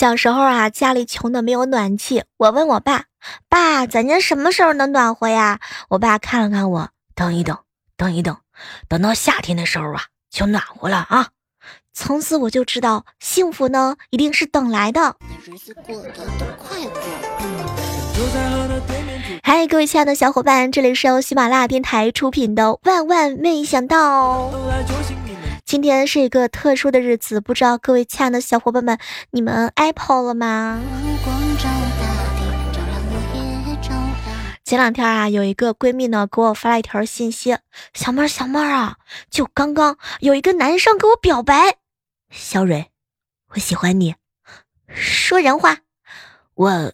小时候啊，家里穷的没有暖气，我问我爸：“爸，咱家什么时候能暖和呀？”我爸看了看我，等一等，等一等，等到夏天的时候啊，就暖和了啊。从此我就知道，幸福呢，一定是等来的。嗨，各位亲爱的小伙伴，这里是由喜马拉雅电台出品的《万万没想到》。今天是一个特殊的日子，不知道各位亲爱的小伙伴们，你们 Apple 了吗？前两天啊，有一个闺蜜呢给我发了一条信息：“小妹儿，小妹儿啊，就刚刚有一个男生给我表白，小蕊，我喜欢你，说人话，我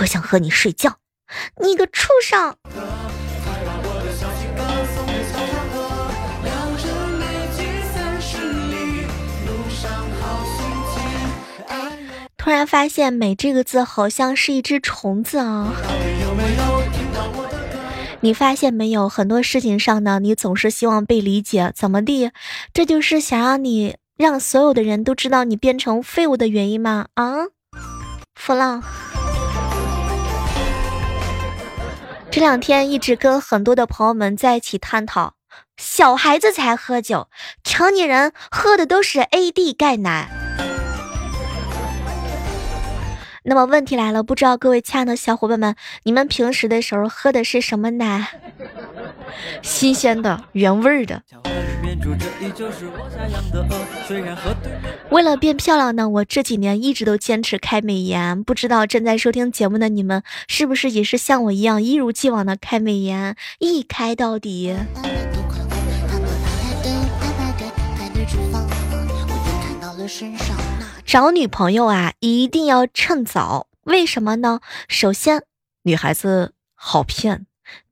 我想和你睡觉，你个畜生！”突然发现“美”这个字好像是一只虫子啊！你发现没有？很多事情上呢，你总是希望被理解，怎么地？这就是想让你让所有的人都知道你变成废物的原因吗？啊，弗浪！这两天一直跟很多的朋友们在一起探讨，小孩子才喝酒，成年人喝的都是 AD 钙奶。那么问题来了，不知道各位亲爱的小伙伴们，你们平时的时候喝的是什么奶？新鲜的、原味儿的。为了变漂亮呢，我这几年一直都坚持开美颜。不知道正在收听节目的你们，是不是也是像我一样一如既往的开美颜，一开到底？找女朋友啊，一定要趁早。为什么呢？首先，女孩子好骗；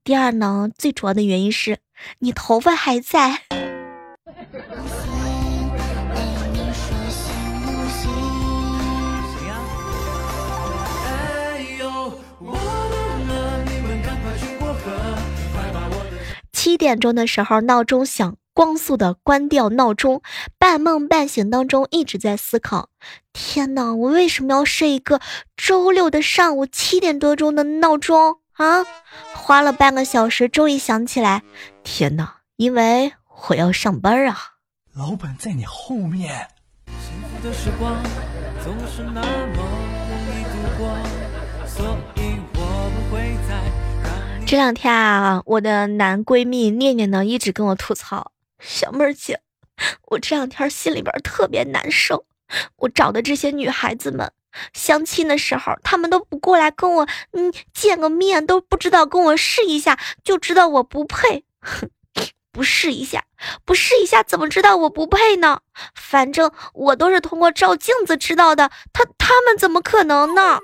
第二呢，最主要的原因是你头发还在。七点钟的时候，闹钟响。光速的关掉闹钟，半梦半醒当中一直在思考：天哪，我为什么要设一个周六的上午七点多钟的闹钟啊？花了半个小时，终于想起来，天哪，因为我要上班啊！老板在你后面。幸福的时光总是那么容易度过，所以我不会再这两天啊，我的男闺蜜念念呢，一直跟我吐槽。小妹儿姐，我这两天心里边特别难受。我找的这些女孩子们，相亲的时候，她们都不过来跟我嗯见个面，都不知道跟我试一下，就知道我不配。哼，不试一下，不试一下，怎么知道我不配呢？反正我都是通过照镜子知道的，他他们怎么可能呢？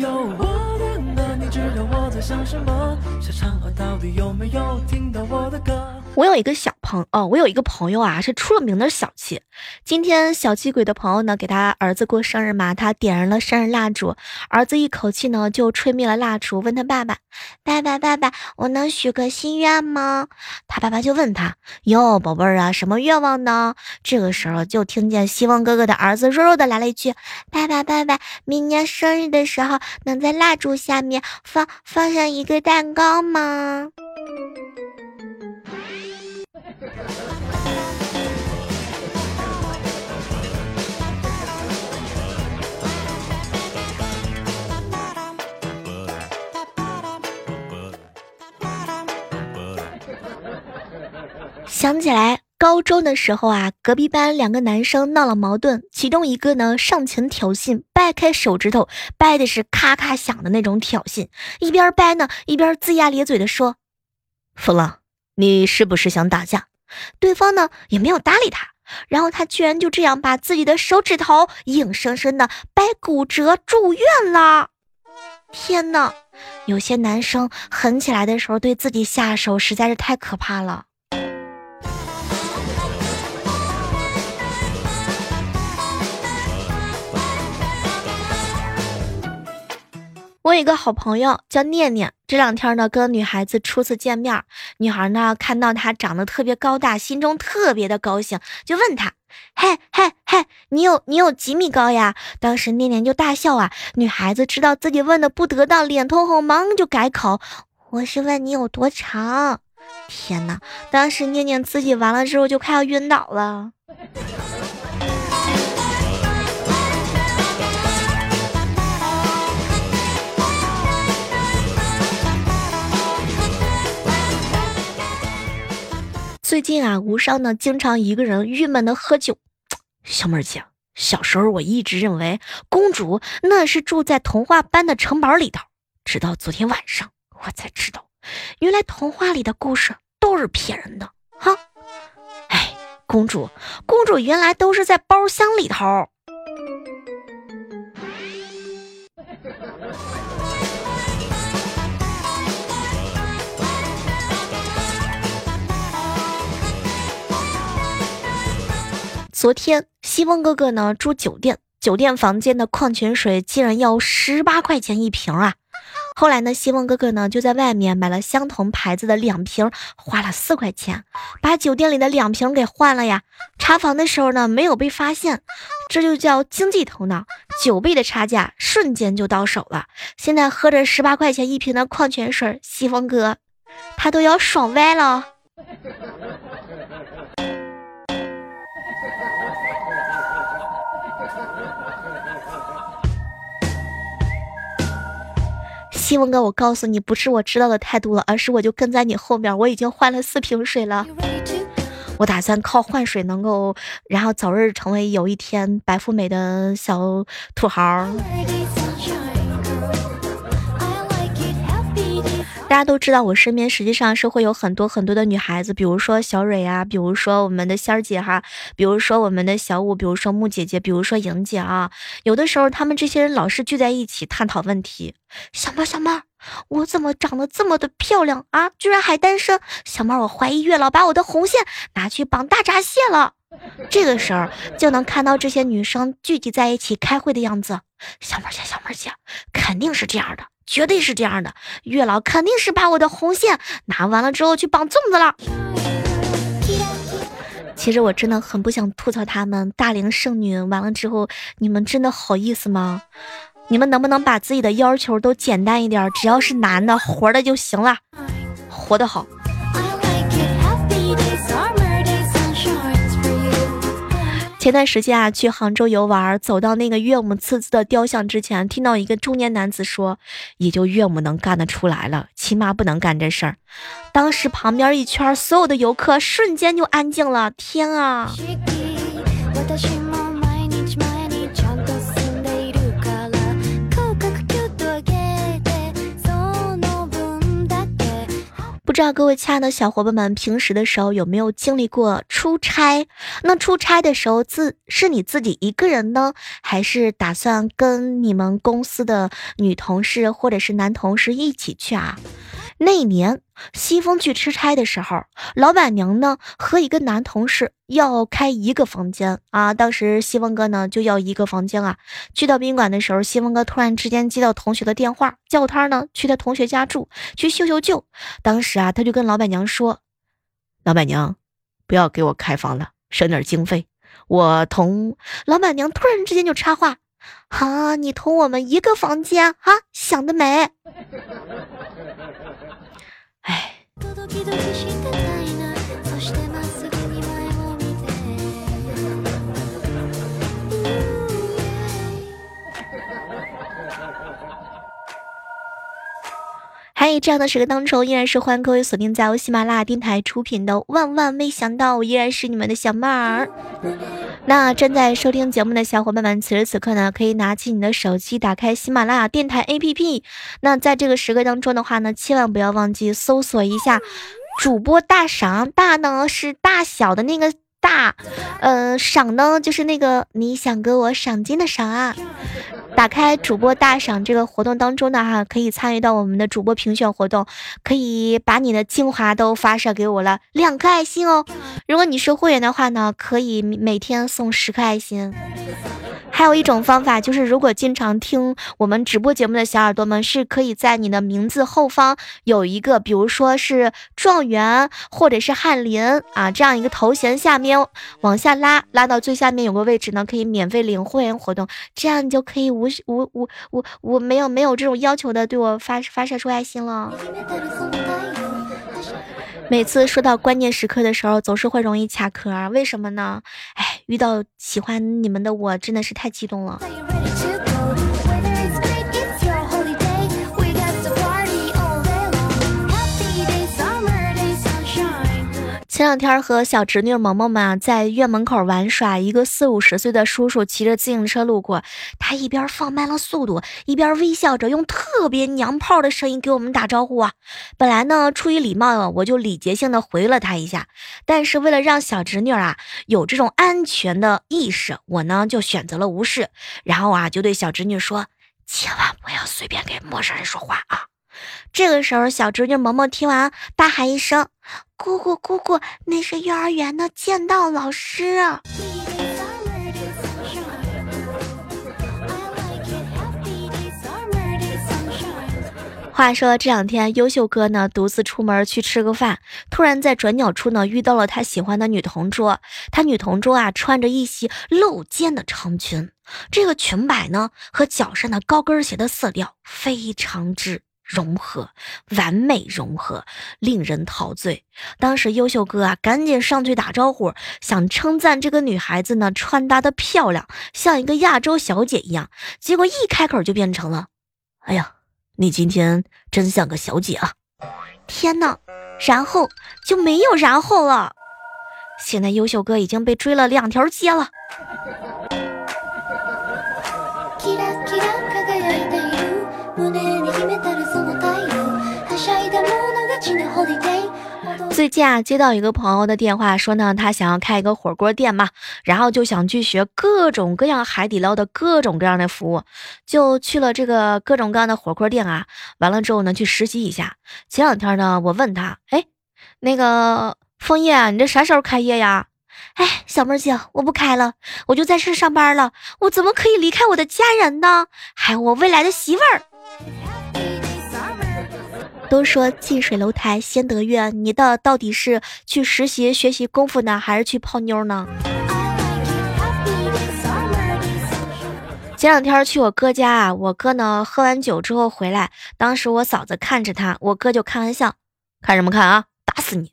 我知道我在想什么小嫦娥到底有没有听到我的歌。我有一个小朋哦，我有一个朋友啊，是出了名的小气。今天小气鬼的朋友呢，给他儿子过生日嘛，他点燃了生日蜡烛，儿子一口气呢就吹灭了蜡烛，问他爸爸：“爸爸爸爸，我能许个心愿吗？”他爸爸就问他：“哟，宝贝儿啊，什么愿望呢？”这个时候就听见希望哥哥的儿子弱弱的来了一句：“爸爸爸爸，明年生日的时候能在蜡烛下面放放上一个蛋糕吗？”想起来，高中的时候啊，隔壁班两个男生闹了矛盾，其中一个呢上前挑衅，掰开手指头，掰的是咔咔响的那种挑衅，一边掰呢一边龇牙咧嘴的说：“疯了，你是不是想打架？”对方呢也没有搭理他，然后他居然就这样把自己的手指头硬生生的掰骨折住院了。天呐，有些男生狠起来的时候对自己下手实在是太可怕了。我有一个好朋友叫念念，这两天呢跟女孩子初次见面，女孩呢看到他长得特别高大，心中特别的高兴，就问他：“嘿嘿嘿，你有你有几米高呀？”当时念念就大笑啊，女孩子知道自己问的不得当，脸通红，忙就改口：“我是问你有多长。”天哪！当时念念自己完了之后就快要晕倒了。最近啊，吴商呢经常一个人郁闷的喝酒。小妹儿姐，小时候我一直认为公主那是住在童话般的城堡里头，直到昨天晚上我才知道，原来童话里的故事都是骗人的。哈，哎，公主，公主原来都是在包厢里头。昨天，西风哥哥呢住酒店，酒店房间的矿泉水竟然要十八块钱一瓶啊！后来呢，西风哥哥呢就在外面买了相同牌子的两瓶，花了四块钱，把酒店里的两瓶给换了呀。查房的时候呢，没有被发现，这就叫经济头脑，九倍的差价瞬间就到手了。现在喝着十八块钱一瓶的矿泉水，西风哥他都要爽歪了。西蒙哥，我告诉你，不是我知道的太多了，而是我就跟在你后面，我已经换了四瓶水了。我打算靠换水能够，然后早日成为有一天白富美的小土豪。大家都知道，我身边实际上是会有很多很多的女孩子，比如说小蕊啊，比如说我们的仙儿姐哈，比如说我们的小五，比如说木姐姐，比如说莹姐啊。有的时候，他们这些人老是聚在一起探讨问题。小妹儿，小妹儿，我怎么长得这么的漂亮啊？居然还单身？小妹儿，我怀疑月老把我的红线拿去绑大闸蟹了。这个时候就能看到这些女生聚集在一起开会的样子。小妹儿姐，小妹儿姐，肯定是这样的。绝对是这样的，月老肯定是把我的红线拿完了之后去绑粽子了。其实我真的很不想吐槽他们大龄剩女，完了之后你们真的好意思吗？你们能不能把自己的要求都简单一点？只要是男的活的就行了，活得好。前段时间啊，去杭州游玩，走到那个岳母刺字的雕像之前，听到一个中年男子说：“也就岳母能干得出来了，亲妈不能干这事儿。”当时旁边一圈所有的游客瞬间就安静了。天啊！知道各位亲爱的小伙伴们，平时的时候有没有经历过出差？那出差的时候自是你自己一个人呢，还是打算跟你们公司的女同事或者是男同事一起去啊？那年西风去出差的时候，老板娘呢和一个男同事要开一个房间啊。当时西风哥呢就要一个房间啊。去到宾馆的时候，西风哥突然之间接到同学的电话，叫他呢去他同学家住，去秀秀旧。当时啊，他就跟老板娘说：“老板娘，不要给我开房了，省点经费。”我同老板娘突然之间就插话：“啊，你同我们一个房间啊，想得美。”ドキドキしてたいな。そして有这样的时刻当中，依然是欢迎各位锁定在由喜马拉雅电台出品的《万万没想到》，我依然是你们的小妹儿。那正在收听节目的小伙伴们，此时此刻呢，可以拿起你的手机，打开喜马拉雅电台 APP。那在这个时刻当中的话呢，千万不要忘记搜索一下主播大赏，大呢是大小的那个大，呃，赏呢就是那个你想给我赏金的赏啊。打开主播大赏这个活动当中呢哈，可以参与到我们的主播评选活动，可以把你的精华都发射给我了，两颗爱心哦。如果你是会员的话呢，可以每天送十颗爱心。还有一种方法，就是如果经常听我们直播节目的小耳朵们，是可以在你的名字后方有一个，比如说是状元或者是翰林啊这样一个头衔，下面往下拉，拉到最下面有个位置呢，可以免费领会员活动，这样你就可以无无无无无没有没有这种要求的对我发发射出爱心了。每次说到关键时刻的时候，总是会容易卡壳，为什么呢？哎，遇到喜欢你们的我，真的是太激动了。前两天和小侄女萌萌们在院门口玩耍，一个四五十岁的叔叔骑着自行车路过，他一边放慢了速度，一边微笑着用特别娘炮的声音给我们打招呼啊。本来呢，出于礼貌，我就礼节性的回了他一下，但是为了让小侄女啊有这种安全的意识，我呢就选择了无视，然后啊就对小侄女说：“千万不要随便给陌生人说话啊。”这个时候，小侄女萌萌听完，大喊一声：“姑姑，姑姑，那是幼儿园的剑道老师。”啊话说这两天，优秀哥呢独自出门去吃个饭，突然在转角处呢遇到了他喜欢的女同桌。他女同桌啊穿着一袭露肩的长裙，这个裙摆呢和脚上的高跟鞋的色调非常之。融合，完美融合，令人陶醉。当时优秀哥啊，赶紧上去打招呼，想称赞这个女孩子呢穿搭的漂亮，像一个亚洲小姐一样。结果一开口就变成了：“哎呀，你今天真像个小姐啊！”天哪，然后就没有然后了。现在优秀哥已经被追了两条街了。最近啊，接到一个朋友的电话，说呢，他想要开一个火锅店嘛，然后就想去学各种各样海底捞的各种各样的服务，就去了这个各种各样的火锅店啊。完了之后呢，去实习一下。前两天呢，我问他，哎，那个枫叶，你这啥时候开业呀？哎，小妹儿姐，我不开了，我就在这上班了，我怎么可以离开我的家人呢？还有我未来的媳妇儿。都说近水楼台先得月，你的到底是去实习学习功夫呢，还是去泡妞呢？前两天去我哥家啊，我哥呢喝完酒之后回来，当时我嫂子看着他，我哥就开玩笑，看什么看啊，打死你！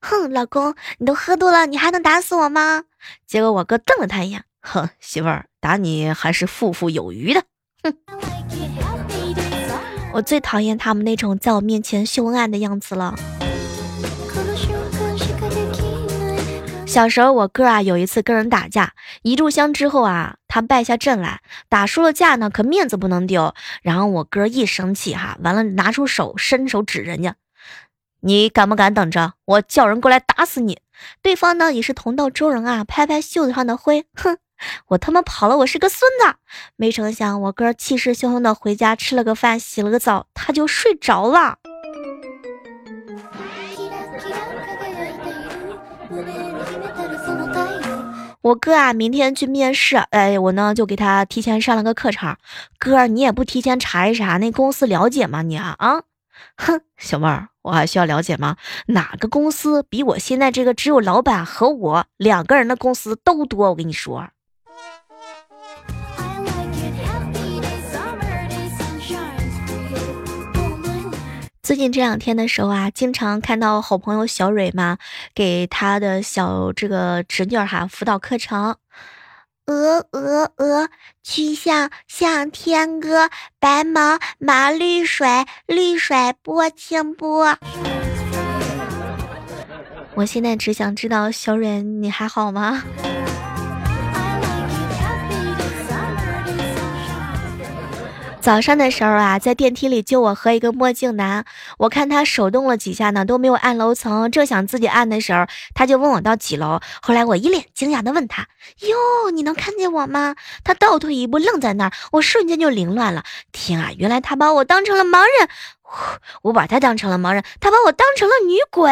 哼，老公，你都喝多了，你还能打死我吗？结果我哥瞪了他一眼，哼，媳妇儿打你还是富富有余的，哼。我最讨厌他们那种在我面前秀恩爱的样子了。小时候我哥啊有一次跟人打架，一炷香之后啊，他败下阵来，打输了架呢，可面子不能丢。然后我哥一生气哈，完了拿出手伸手指人家，你敢不敢等着我叫人过来打死你？对方呢也是同道中人啊，拍拍袖子上的灰，哼。我他妈跑了，我是个孙子！没成想，我哥气势汹汹的回家吃了个饭，洗了个澡，他就睡着了。我哥啊，明天去面试，哎，我呢就给他提前上了个课程。哥，你也不提前查一查那公司了解吗？你啊啊！哼，小妹儿，我还需要了解吗？哪个公司比我现在这个只有老板和我两个人的公司都多？我跟你说。最近这两天的时候啊，经常看到好朋友小蕊嘛，给他的小这个侄女儿哈辅导课程。鹅鹅鹅，曲项向天歌，白毛毛绿水，绿水波清波。我现在只想知道，小蕊你还好吗？早上的时候啊，在电梯里就我和一个墨镜男，我看他手动了几下呢，都没有按楼层，正想自己按的时候，他就问我到几楼。后来我一脸惊讶的问他：“哟，你能看见我吗？”他倒退一步，愣在那儿，我瞬间就凌乱了。天啊，原来他把我当成了盲人，我把他当成了盲人，他把我当成了女鬼。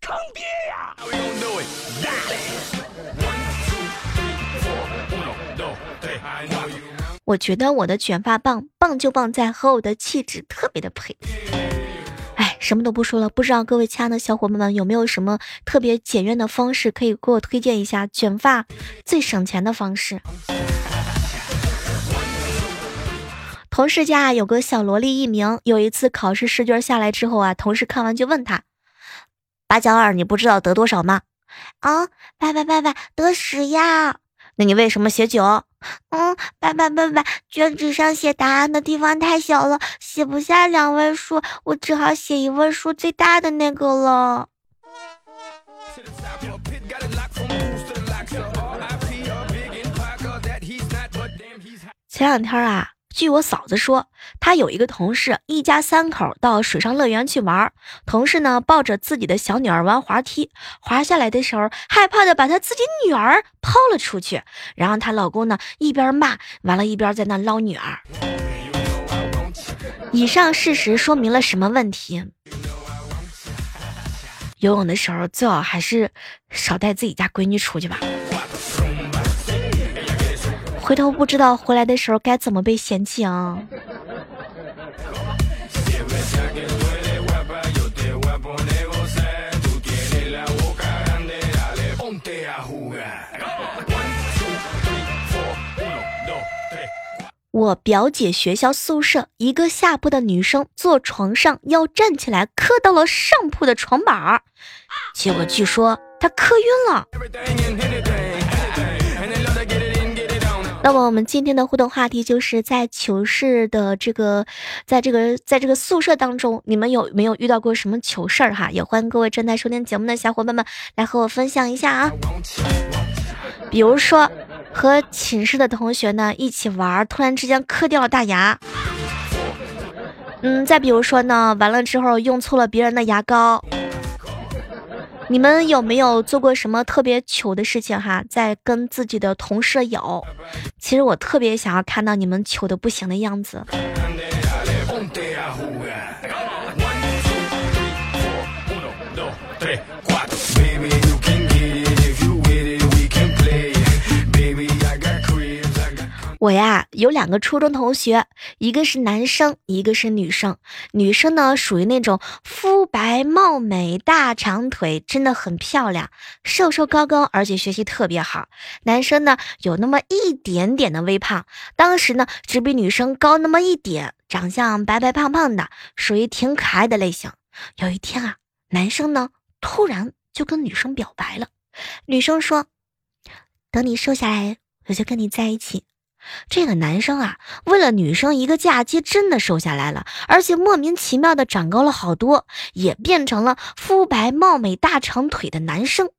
坑爹呀！我觉得我的卷发棒棒就棒在和我的气质特别的配。哎，什么都不说了，不知道各位亲爱的小伙伴们有没有什么特别简约的方式可以给我推荐一下卷发最省钱的方式？同事家有个小萝莉一名，有一次考试试卷下来之后啊，同事看完就问他：“八加二你不知道得多少吗？”啊，爸爸爸爸得十呀。那你为什么写九？嗯，爸爸爸爸，卷纸上写答案的地方太小了，写不下两位数，我只好写一位数最大的那个了。前两天啊。据我嫂子说，她有一个同事，一家三口到水上乐园去玩。同事呢抱着自己的小女儿玩滑梯，滑下来的时候，害怕的把她自己女儿抛了出去。然后她老公呢一边骂，完了一边在那捞女儿。以上事实说明了什么问题？游泳的时候最好还是少带自己家闺女出去吧。回头不知道回来的时候该怎么被嫌弃啊！我表姐学校宿舍，一个下铺的女生坐床上要站起来，磕到了上铺的床板儿，结果据说她磕晕了。那么我们今天的互动话题就是在糗事的这个，在这个在这个宿舍当中，你们有没有遇到过什么糗事儿哈？也欢迎各位正在收听节目的小伙伴们来和我分享一下啊。比如说和寝室的同学呢一起玩，突然之间磕掉了大牙。嗯，再比如说呢，完了之后用错了别人的牙膏。你们有没有做过什么特别糗的事情哈？在跟自己的同舍友，其实我特别想要看到你们糗的不行的样子。我呀有两个初中同学，一个是男生，一个是女生。女生呢属于那种肤白貌美、大长腿，真的很漂亮，瘦瘦高高，而且学习特别好。男生呢有那么一点点的微胖，当时呢只比女生高那么一点，长相白白胖胖的，属于挺可爱的类型。有一天啊，男生呢突然就跟女生表白了，女生说：“等你瘦下来，我就跟你在一起。”这个男生啊，为了女生一个假期，真的瘦下来了，而且莫名其妙的长高了好多，也变成了肤白貌美、大长腿的男生。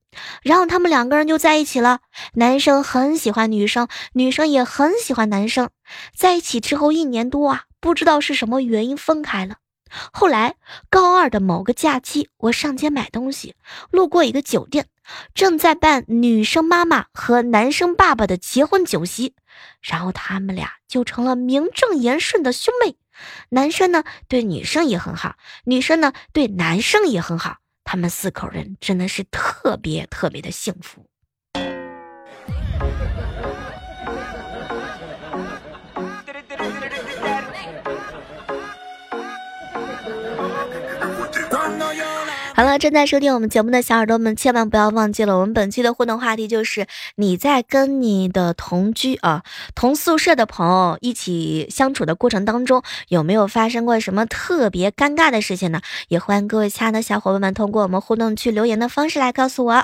然后他们两个人就在一起了。男生很喜欢女生，女生也很喜欢男生。在一起之后一年多啊，不知道是什么原因分开了。后来高二的某个假期，我上街买东西，路过一个酒店。正在办女生妈妈和男生爸爸的结婚酒席，然后他们俩就成了名正言顺的兄妹。男生呢对女生也很好，女生呢对男生也很好，他们四口人真的是特别特别的幸福。好了，正在收听我们节目的小耳朵们，千万不要忘记了，我们本期的互动话题就是你在跟你的同居啊、同宿舍的朋友一起相处的过程当中，有没有发生过什么特别尴尬的事情呢？也欢迎各位亲爱的小伙伴们通过我们互动区留言的方式来告诉我。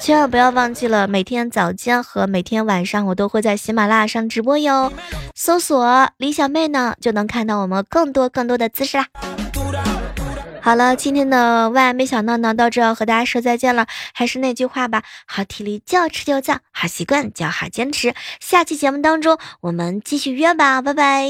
千万不要忘记了，每天早间和每天晚上我都会在喜马拉雅上直播哟，搜索李小妹呢，就能看到我们更多更多的姿势啦。好了，今天的万没想到呢，到这要和大家说再见了。还是那句话吧，好体力就要持久战，好习惯就要好坚持。下期节目当中，我们继续约吧，拜拜。